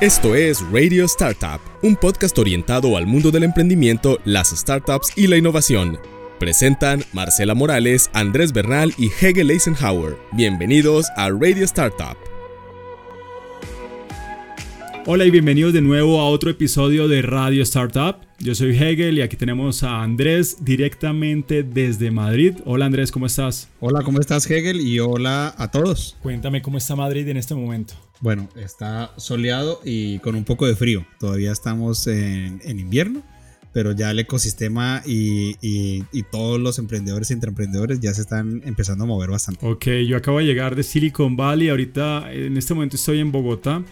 Esto es Radio Startup, un podcast orientado al mundo del emprendimiento, las startups y la innovación. Presentan Marcela Morales, Andrés Bernal y Hegel Eisenhower. Bienvenidos a Radio Startup. Hola y bienvenidos de nuevo a otro episodio de Radio Startup. Yo soy Hegel y aquí tenemos a Andrés directamente desde Madrid. Hola Andrés, ¿cómo estás? Hola, ¿cómo estás Hegel? Y hola a todos. Cuéntame cómo está Madrid en este momento. Bueno, está soleado y con un poco de frío. Todavía estamos en, invierno, pero ya el ecosistema y, y, todos los emprendedores y emprendedores ya se están empezando a mover bastante. Ok, yo acabo de llegar de Silicon Valley. Ahorita, en este momento estoy en Bogotá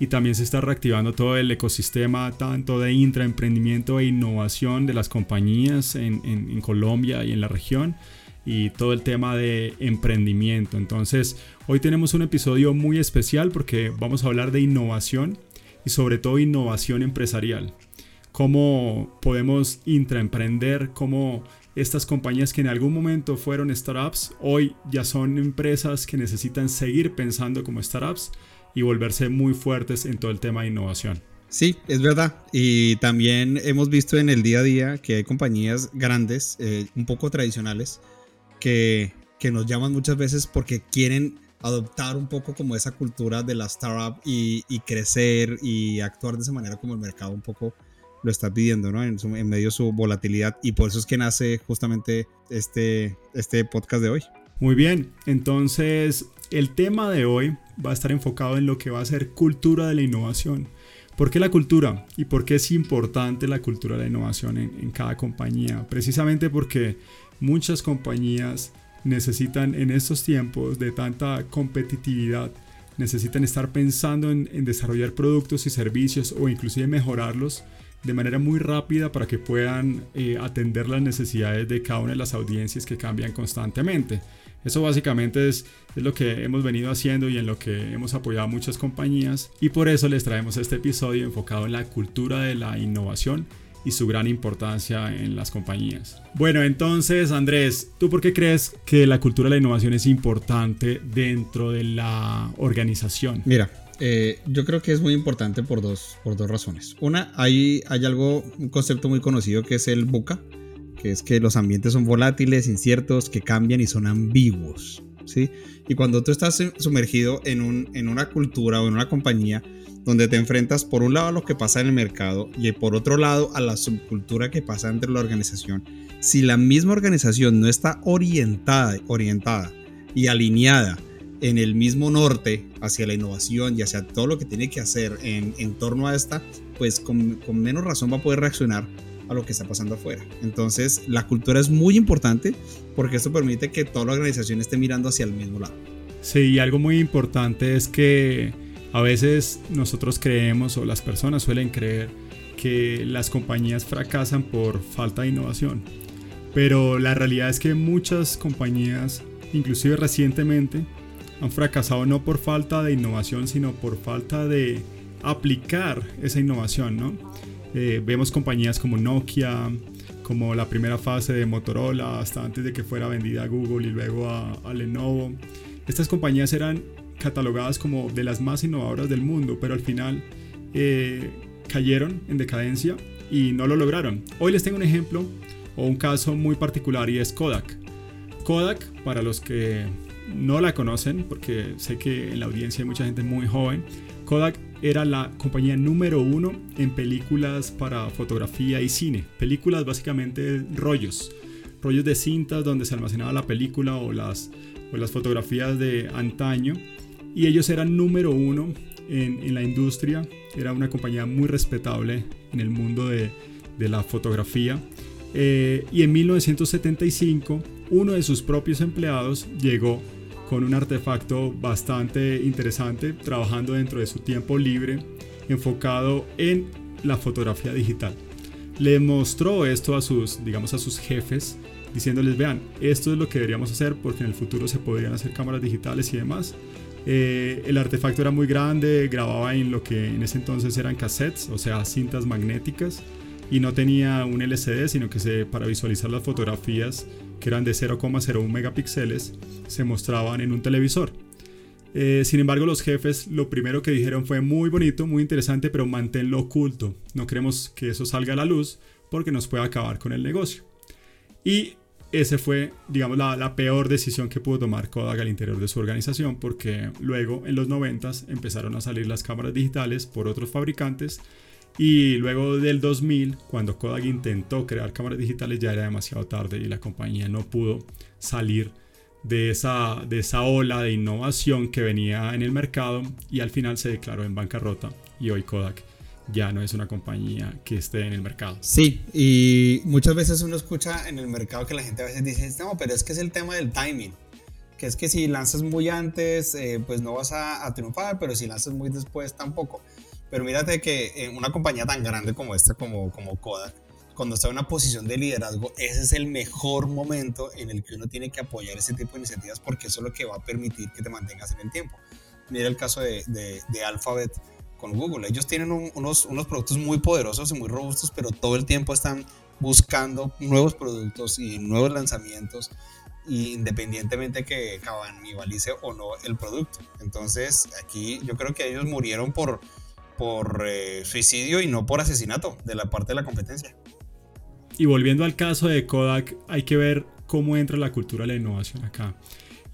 y también se está reactivando todo el ecosistema tanto de intraemprendimiento e innovación de las compañías en, en, Colombia y en la región y todo el tema de emprendimiento. Entonces, hoy tenemos un episodio muy especial porque vamos a hablar de innovación y sobre todo innovación empresarial. Cómo podemos intraemprender, cómo estas compañías que en algún momento fueron startups, hoy ya son empresas que necesitan seguir pensando como startups y volverse muy fuertes en todo el tema de innovación. Sí, es verdad. Y también hemos visto en el día a día que hay compañías grandes, eh, un poco tradicionales, que, nos llaman muchas veces porque quieren adoptar un poco como esa cultura de la startup y, crecer y actuar de esa manera como el mercado un poco lo está pidiendo, ¿no? En, en, medio de su volatilidad y por eso es que nace justamente este, este podcast de hoy. Muy bien, entonces el tema de hoy va a estar enfocado en lo que va a ser cultura de la innovación. ¿Por qué la cultura? ¿Y por qué es importante la cultura de la innovación en, cada compañía? Precisamente porque muchas compañías necesitan en estos tiempos de tanta competitividad, necesitan estar pensando en, desarrollar productos y servicios o inclusive mejorarlos de manera muy rápida para que puedan eh, atender las necesidades de cada una de las audiencias que cambian constantemente. Eso básicamente es, lo que hemos venido haciendo y en lo que hemos apoyado a muchas compañías y por eso les traemos este episodio enfocado en la cultura de la innovación y su gran importancia en las compañías. Bueno, entonces Andrés, ¿tú por qué crees que la cultura de la innovación es importante dentro de la organización? Mira, eh, yo creo que es muy importante por dos, por dos razones. Una, hay, hay algo, un concepto muy conocido que es el BUCA, que es que los ambientes son volátiles, inciertos, que cambian y son ambiguos. Y cuando tú estás sumergido en, un, en una cultura o en una compañía donde te enfrentas por un lado a lo que pasa en el mercado y por otro lado a la subcultura que pasa entre la organización, si la misma organización no está orientada, orientada y alineada en el mismo norte hacia la innovación y hacia todo lo que tiene que hacer en, en torno a esta, pues con, con menos razón va a poder reaccionar a lo que está pasando afuera. Entonces, la cultura es muy importante porque esto permite que toda la organización esté mirando hacia el mismo lado. Sí, y algo muy importante es que a veces nosotros creemos o las personas suelen creer que las compañías fracasan por falta de innovación. Pero la realidad es que muchas compañías, inclusive recientemente, han fracasado no por falta de innovación, sino por falta de aplicar esa innovación, ¿no? Eh, vemos compañías como Nokia, como la primera fase de Motorola, hasta antes de que fuera vendida a Google y luego a, Lenovo. Estas compañías eran catalogadas como de las más innovadoras del mundo, pero al final eh, cayeron en decadencia y no lo lograron. Hoy les tengo un ejemplo o un caso muy particular y es Kodak. Kodak, para los que no la conocen, porque sé que en la audiencia hay mucha gente muy joven, Kodak era la compañía número uno en películas para fotografía y cine. Películas básicamente rollos, rollos de cintas donde se almacenaba la película o las, las fotografías de antaño. Y ellos eran número uno en, la industria. Era una compañía muy respetable en el mundo de, la fotografía. Eh, y en 1975 uno de sus propios empleados llegó con un artefacto bastante interesante, trabajando dentro de su tiempo libre, enfocado en la fotografía digital. Le mostró esto a sus, digamos, a sus jefes, diciéndoles, vean, esto es lo que deberíamos hacer porque en el futuro se podrían hacer cámaras digitales y demás. Eh, el artefacto era muy grande, grababa en lo que en ese entonces eran cassettes, o sea, cintas magnéticas, y no tenía un LCD, sino que se, para visualizar las fotografías, que eran de 0,01 megapíxeles, se mostraban en un televisor. Eh, sin embargo, los jefes lo primero que dijeron fue muy bonito, muy interesante, pero manténlo oculto. No queremos que eso salga a la luz porque nos puede acabar con el negocio. Y ese fue, digamos, la, peor decisión que pudo tomar Kodak al interior de su organización, porque luego en los 90 empezaron a salir las cámaras digitales por otros fabricantes y luego del 2000, cuando Kodak intentó crear cámaras digitales, ya era demasiado tarde y la compañía no pudo salir de esa, de esa ola de innovación que venía en el mercado y al final se declaró en bancarrota y hoy Kodak ya no es una compañía que esté en el mercado. Sí, y muchas veces uno escucha en el mercado que la gente a veces dice, no, pero es que es el tema del timing, que es que si lanzas muy antes, eh, pues no vas a, triunfar, pero si lanzas muy después, tampoco. Pero mírate que en una compañía tan grande como esta, como, como Kodak, cuando está en una posición de liderazgo, ese es el mejor momento en el que uno tiene que apoyar ese tipo de iniciativas porque eso es lo que va a permitir que te mantengas en el tiempo. Mira el caso de, de, de Alphabet con Google. Ellos tienen unos, unos productos muy poderosos y muy robustos, pero todo el tiempo están buscando nuevos productos y nuevos lanzamientos independientemente que canibalice o no el producto. Entonces aquí yo creo que ellos murieron por, por eh, suicidio y no por asesinato de la parte de la competencia. Y volviendo al caso de Kodak, hay que ver cómo entra la cultura de la innovación acá.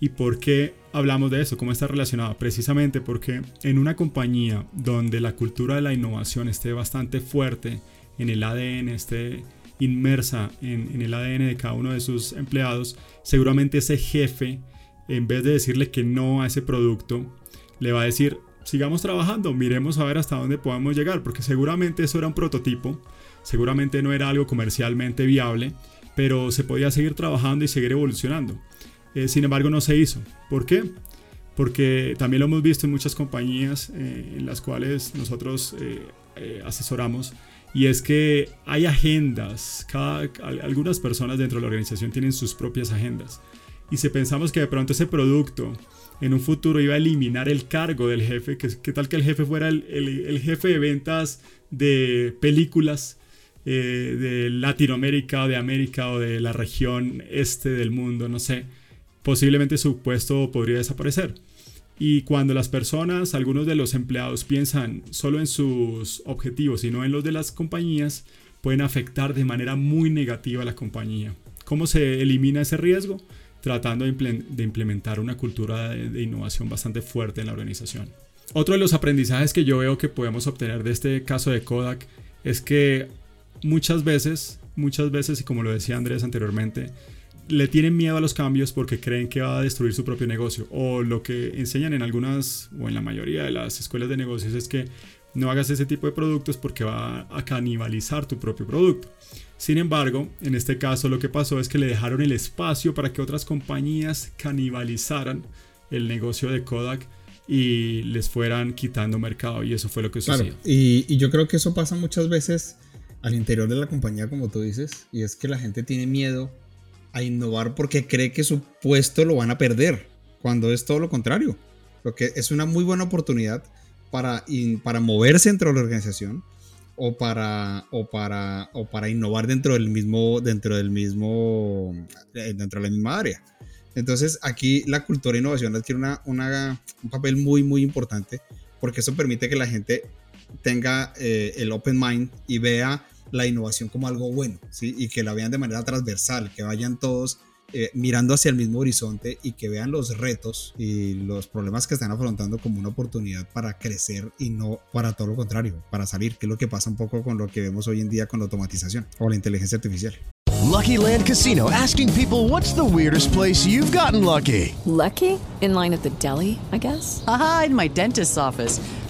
¿Y por qué hablamos de eso? ¿Cómo está relacionado? Precisamente porque en una compañía donde la cultura de la innovación esté bastante fuerte en el ADN, esté inmersa en, el ADN de cada uno de sus empleados, seguramente ese jefe, en vez de decirle que no a ese producto, le va a decir, sigamos trabajando, miremos a ver hasta dónde podemos llegar, porque seguramente eso era un prototipo, seguramente no era algo comercialmente viable, pero se podía seguir trabajando y seguir evolucionando. Eh, sin embargo, no se hizo. ¿Por qué? Porque también lo hemos visto en muchas compañías eh, en las cuales nosotros eh, asesoramos, y es que hay agendas, cada, algunas personas dentro de la organización tienen sus propias agendas. Y si pensamos que de pronto ese producto en un futuro iba a eliminar el cargo del jefe, que, ¿qué tal que el jefe fuera el, jefe de ventas de películas eh, de Latinoamérica de América o de la región este del mundo, no sé, posiblemente su puesto podría desaparecer. Y cuando las personas, algunos de los empleados piensan solo en sus objetivos y no en los de las compañías, pueden afectar de manera muy negativa a la compañía. ¿Cómo se elimina ese riesgo? Tratando de implementar una cultura de innovación bastante fuerte en la organización. Otro de los aprendizajes que yo veo que podemos obtener de este caso de Kodak es que muchas veces, muchas veces, y como lo decía Andrés anteriormente, le tienen miedo a los cambios porque creen que va a destruir su propio negocio. O lo que enseñan en algunas o en la mayoría de las escuelas de negocios es que no hagas ese tipo de productos porque va a canibalizar tu propio producto. Sin embargo, en este caso lo que pasó es que le dejaron el espacio para que otras compañías canibalizaran el negocio de Kodak y les fueran quitando mercado y eso fue lo que sucedió. y, y yo creo que eso pasa muchas veces al interior de la compañía, como tú dices, y es que la gente tiene miedo a innovar porque cree que su puesto lo van a perder, cuando es todo lo contrario. Porque es una muy buena oportunidad para, para moverse dentro de la organización o para, o para, o para innovar dentro del mismo, dentro del mismo, eh, dentro de la misma área. Entonces aquí la cultura de innovación adquiere una, un papel muy, muy importante porque eso permite que la gente tenga eh, el open mind y vea la innovación como algo bueno, ¿sí? Y que la vean de manera transversal, que vayan todos eh, mirando hacia el mismo horizonte y que vean los retos y los problemas que están afrontando como una oportunidad para crecer y no para todo lo contrario, para salir, que es lo que pasa un poco con lo que vemos hoy en día con la automatización o la inteligencia artificial. Lucky Land Casino asking people what's the weirdest place you've gotten lucky. Lucky? In line at the deli, I guess. Aha, in my dentist's office.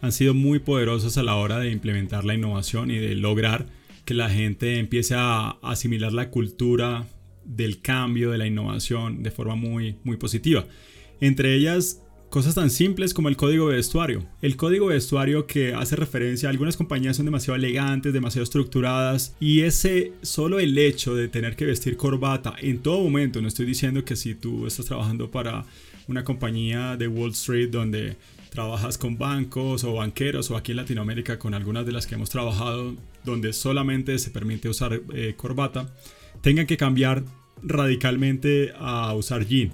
han sido muy poderosas a la hora de implementar la innovación y de lograr que la gente empiece a asimilar la cultura del cambio, de la innovación de forma muy, muy positiva. Entre ellas, cosas tan simples como el código de vestuario. El código de vestuario que hace referencia a algunas compañías son demasiado elegantes, demasiado estructuradas y ese solo el hecho de tener que vestir corbata en todo momento, no estoy diciendo que si tú estás trabajando para una compañía de Wall Street donde trabajas con bancos o banqueros o aquí en Latinoamérica con algunas de las que hemos trabajado donde solamente se permite usar eh, corbata, tengan que cambiar radicalmente a usar jean.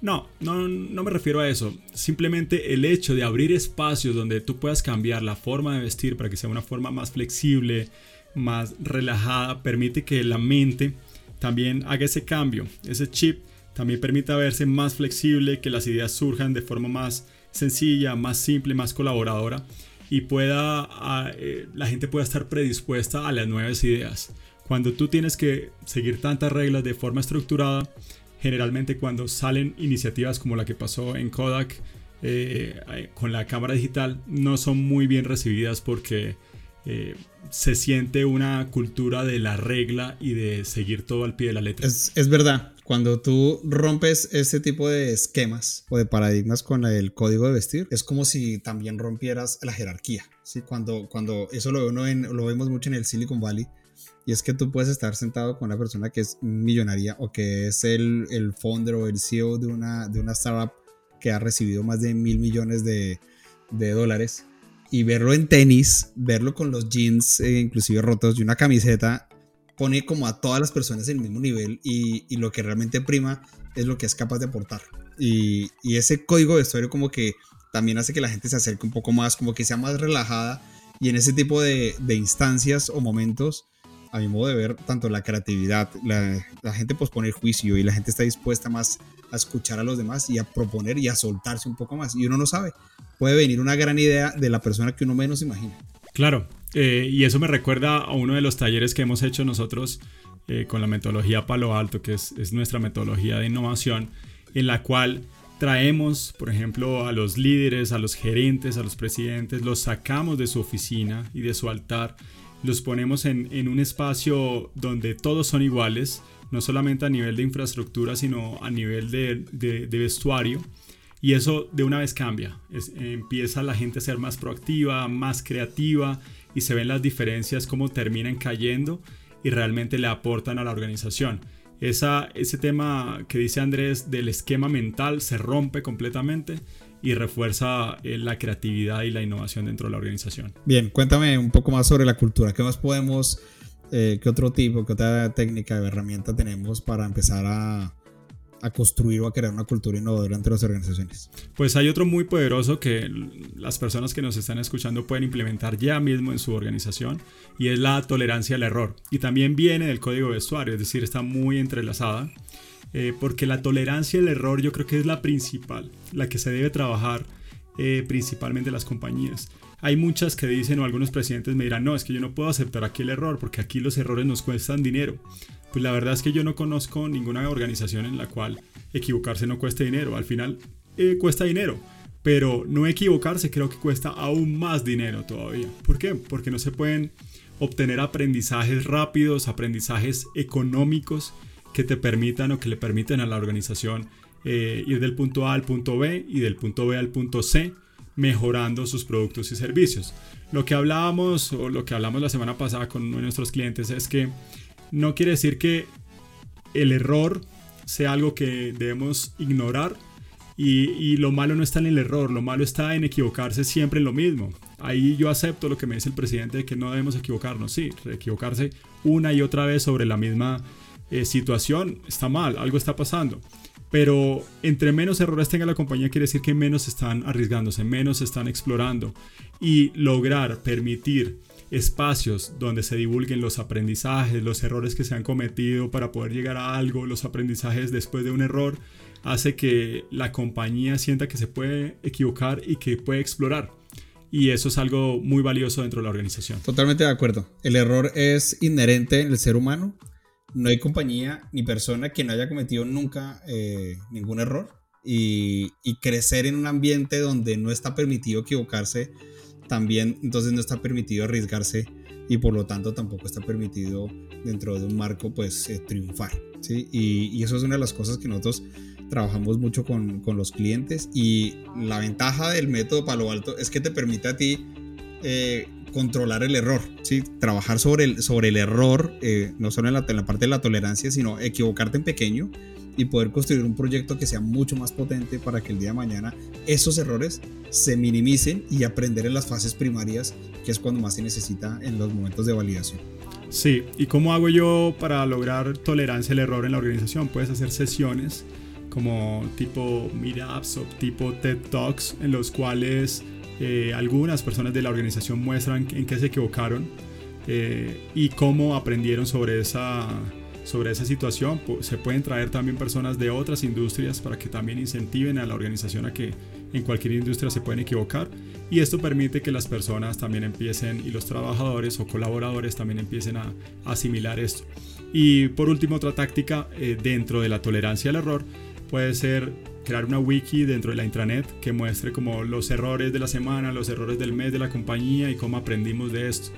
No, no, no me refiero a eso. Simplemente el hecho de abrir espacios donde tú puedas cambiar la forma de vestir para que sea una forma más flexible, más relajada, permite que la mente también haga ese cambio. Ese chip también permite verse más flexible, que las ideas surjan de forma más sencilla, más simple, más colaboradora y pueda eh, la gente pueda estar predispuesta a las nuevas ideas. Cuando tú tienes que seguir tantas reglas de forma estructurada, generalmente cuando salen iniciativas como la que pasó en Kodak eh, con la cámara digital, no son muy bien recibidas porque eh, se siente una cultura de la regla y de seguir todo al pie de la letra. Es, es, verdad, cuando tú rompes ese tipo de esquemas o de paradigmas con el código de vestir, es como si también rompieras la jerarquía. ¿sí? Cuando, cuando eso lo, lo vemos mucho en el Silicon Valley, y es que tú puedes estar sentado con una persona que es millonaria o que es el, el founder o el CEO de una, de una startup que ha recibido más de mil millones de, de dólares y verlo en tenis, verlo con los jeans eh, inclusive rotos y una camiseta, pone como a todas las personas en el mismo nivel y, lo que realmente prima es lo que es capaz de aportar. Y, ese código de vestuario como que también hace que la gente se acerque un poco más, como que sea más relajada y en ese tipo de, de instancias o momentos a mi modo de ver, tanto la creatividad, la, la gente pospone el juicio y la gente está dispuesta más a escuchar a los demás y a proponer y a soltarse un poco más. Y uno no sabe, puede venir una gran idea de la persona que uno menos imagina. Claro, eh, y eso me recuerda a uno de los talleres que hemos hecho nosotros eh, con la metodología Palo Alto, que es, es nuestra metodología de innovación, en la cual traemos, por ejemplo, a los líderes, a los gerentes, a los presidentes, los sacamos de su oficina y de su altar los ponemos en, en, un espacio donde todos son iguales, no solamente a nivel de infraestructura, sino a nivel de, de, vestuario. Y eso de una vez cambia. Empieza la gente a ser más proactiva, más creativa y se ven las diferencias, cómo terminan cayendo y realmente le aportan a la organización. Esa, ese tema que dice Andrés del esquema mental se rompe completamente y refuerza eh, la creatividad y la innovación dentro de la organización. Bien, cuéntame un poco más sobre la cultura. ¿Qué más podemos, eh, qué otro tipo, qué otra técnica o herramienta tenemos para empezar a, a construir o a crear una cultura innovadora entre las organizaciones? Pues hay otro muy poderoso que las personas que nos están escuchando pueden implementar ya mismo en su organización y es la tolerancia al error. Y también viene del código de vestuario, es decir, está muy entrelazada. Eh, porque la tolerancia al error yo creo que es la principal, la que se debe trabajar eh, principalmente las compañías. Hay muchas que dicen o algunos presidentes me dirán, no, es que yo no puedo aceptar aquí el error porque aquí los errores nos cuestan dinero. Pues la verdad es que yo no conozco ninguna organización en la cual equivocarse no cueste dinero. Al final eh, cuesta dinero, pero no equivocarse creo que cuesta aún más dinero todavía. ¿Por qué? Porque no se pueden obtener aprendizajes rápidos, aprendizajes económicos que te permitan o que le permiten a la organización eh, ir del punto A al punto B y del punto B al punto C mejorando sus productos y servicios. Lo que hablábamos o lo que hablamos la semana pasada con uno de nuestros clientes es que no quiere decir que el error sea algo que debemos ignorar y, lo malo no está en el error, lo malo está en equivocarse siempre en lo mismo. Ahí yo acepto lo que me dice el presidente de que no debemos equivocarnos, sí, equivocarse una y otra vez sobre la misma eh, situación está mal, algo está pasando. pero entre menos errores tenga la compañía quiere decir que menos están arriesgándose, menos están explorando y lograr permitir espacios donde se divulguen los aprendizajes, los errores que se han cometido para poder llegar a algo, los aprendizajes después de un error, hace que la compañía sienta que se puede equivocar y que puede explorar. Y eso es algo muy valioso dentro de la organización. Totalmente de acuerdo. El error es inherente en el ser humano. No hay compañía ni persona que no haya cometido nunca eh, ningún error. Y, y crecer en un ambiente donde no está permitido equivocarse también entonces no está permitido arriesgarse y por lo tanto tampoco está permitido dentro de un marco pues eh, triunfar. ¿sí? Y, eso es una de las cosas que nosotros trabajamos mucho con, con, los clientes y la ventaja del método Palo Alto es que te permite a ti eh, controlar el error, ¿sí? trabajar sobre el, sobre el error, eh, no solo en la, en la parte de la tolerancia, sino equivocarte en pequeño y poder construir un proyecto que sea mucho más potente para que el día de mañana esos errores se minimicen y aprender en las fases primarias, que es cuando más se necesita en los momentos de validación. Sí, ¿y cómo hago yo para lograr tolerancia al error en la organización? Puedes hacer sesiones como tipo meetups o tipo TED Talks en los cuales eh, algunas personas de la organización muestran en qué se equivocaron eh, y cómo aprendieron sobre esa sobre esa situación. Se pueden traer también personas de otras industrias para que también incentiven a la organización a que en cualquier industria se pueden equivocar. Y esto permite que las personas también empiecen y los trabajadores o colaboradores también empiecen a, asimilar esto. Y por último, otra táctica eh, dentro de la tolerancia al error puede ser crear una wiki dentro de la intranet que muestre como los errores de la semana, los errores del mes de la compañía y cómo aprendimos de esto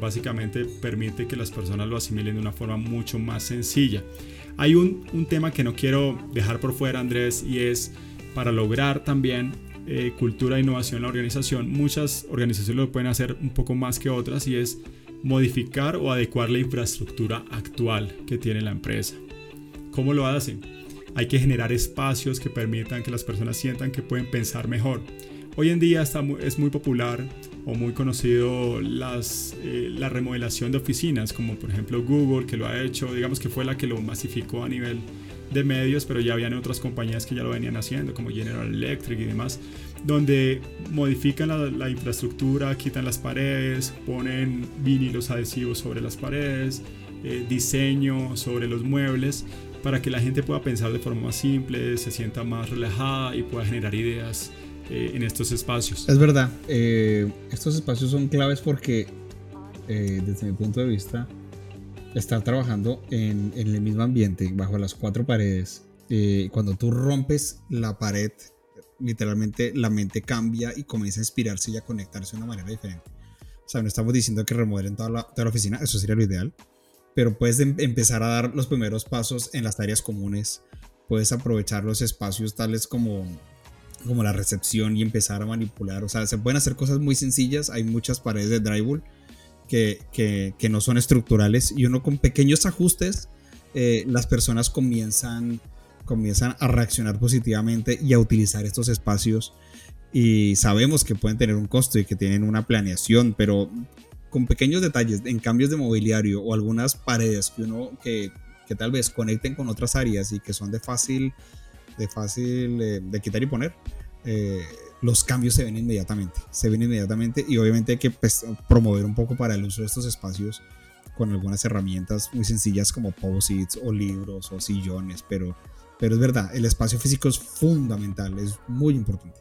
básicamente permite que las personas lo asimilen de una forma mucho más sencilla. Hay un, tema que no quiero dejar por fuera, Andrés, y es para lograr también eh, cultura e innovación en la organización. Muchas organizaciones lo pueden hacer un poco más que otras y es modificar o adecuar la infraestructura actual que tiene la empresa. ¿Cómo lo hacen? Hay que generar espacios que permitan que las personas sientan que pueden pensar mejor. Hoy en día está es muy popular o muy conocido las, eh, la remodelación de oficinas, como por ejemplo Google, que lo ha hecho, digamos que fue la que lo masificó a nivel de medios, pero ya habían otras compañías que ya lo venían haciendo, como General Electric y demás, donde modifican la, infraestructura, quitan las paredes, ponen vinilos adhesivos sobre las paredes, eh, diseño sobre los muebles, para que la gente pueda pensar de forma más simple, se sienta más relajada y pueda generar ideas eh, en estos espacios. Es verdad, eh, estos espacios son claves porque eh, desde mi punto de vista, estar trabajando en, en, el mismo ambiente, bajo las cuatro paredes, cuando tú rompes la pared, literalmente la mente cambia y comienza a inspirarse y a conectarse de una manera diferente. O sea, no estamos diciendo que remodelen toda la, toda la oficina, eso sería lo ideal, pero puedes em, empezar a dar los primeros pasos en las áreas comunes, puedes aprovechar los espacios tales como como la recepción y empezar a manipular. O sea, se pueden hacer cosas muy sencillas. Hay muchas paredes de drywall que, que, no son estructurales y uno con pequeños ajustes, eh, las personas comienzan, comienzan a reaccionar positivamente y a utilizar estos espacios. Y sabemos que pueden tener un costo y que tienen una planeación, pero con pequeños detalles, en cambios de mobiliario o algunas paredes que, que tal vez conecten con otras áreas y que son de fácil de fácil eh, de quitar y poner, eh, los cambios se ven inmediatamente. Se ven inmediatamente y obviamente hay que pues, promover un poco para el uso de estos espacios con algunas herramientas muy sencillas como posits o libros o sillones, pero, pero es verdad, el espacio físico es fundamental, es muy importante.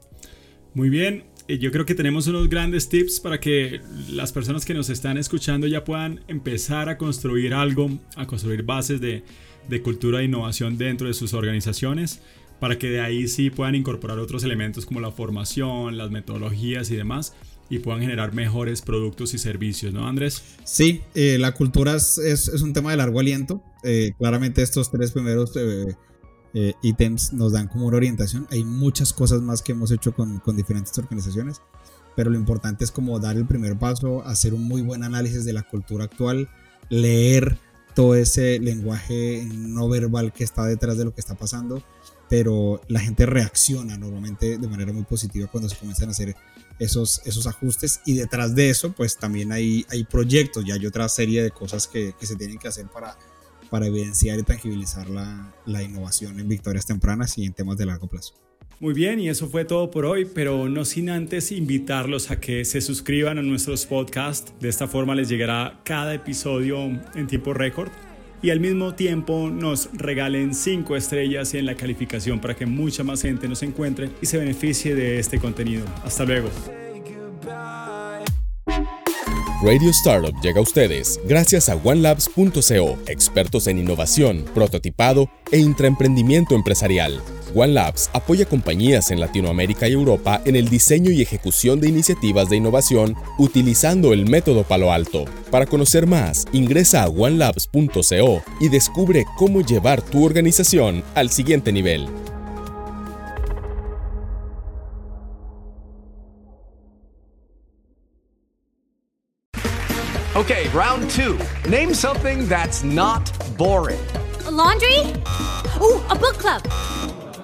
Muy bien, yo creo que tenemos unos grandes tips para que las personas que nos están escuchando ya puedan empezar a construir algo, a construir bases de, de cultura e innovación dentro de sus organizaciones para que de ahí sí puedan incorporar otros elementos como la formación, las metodologías y demás y puedan generar mejores productos y servicios, ¿no, Andrés? Sí, eh, la cultura es, un tema de largo aliento. Eh, claramente estos tres primeros eh, ítems nos dan como una orientación. Hay muchas cosas más que hemos hecho con diferentes organizaciones, pero lo importante es como dar el primer paso, hacer un muy buen análisis de la cultura actual, leer todo ese lenguaje no verbal que está detrás de lo que está pasando pero la gente reacciona normalmente de manera muy positiva cuando se comienzan a hacer esos, esos ajustes y detrás de eso pues también hay, hay proyectos, ya hay otra serie de cosas que, que se tienen que hacer para, para evidenciar y tangibilizar la, la innovación en victorias tempranas y en temas de largo plazo. Muy bien, y eso fue todo por hoy, pero no sin antes invitarlos a que se suscriban a nuestros podcasts. De esta forma les llegará cada episodio en tiempo récord y al mismo tiempo nos regalen 5 estrellas en la calificación para que mucha más gente nos encuentre y se beneficie de este contenido. Hasta luego. Radio Startup llega a ustedes gracias a OneLabs.co, expertos en innovación, prototipado e intraemprendimiento empresarial. OneLabs apoya compañías en Latinoamérica y Europa en el diseño y ejecución de iniciativas de innovación utilizando el método Palo Alto. Para conocer más, ingresa a onelabs.co y descubre cómo llevar tu organización al siguiente nivel. Okay, round two. Name something that's not boring. A laundry? Ooh, a book club.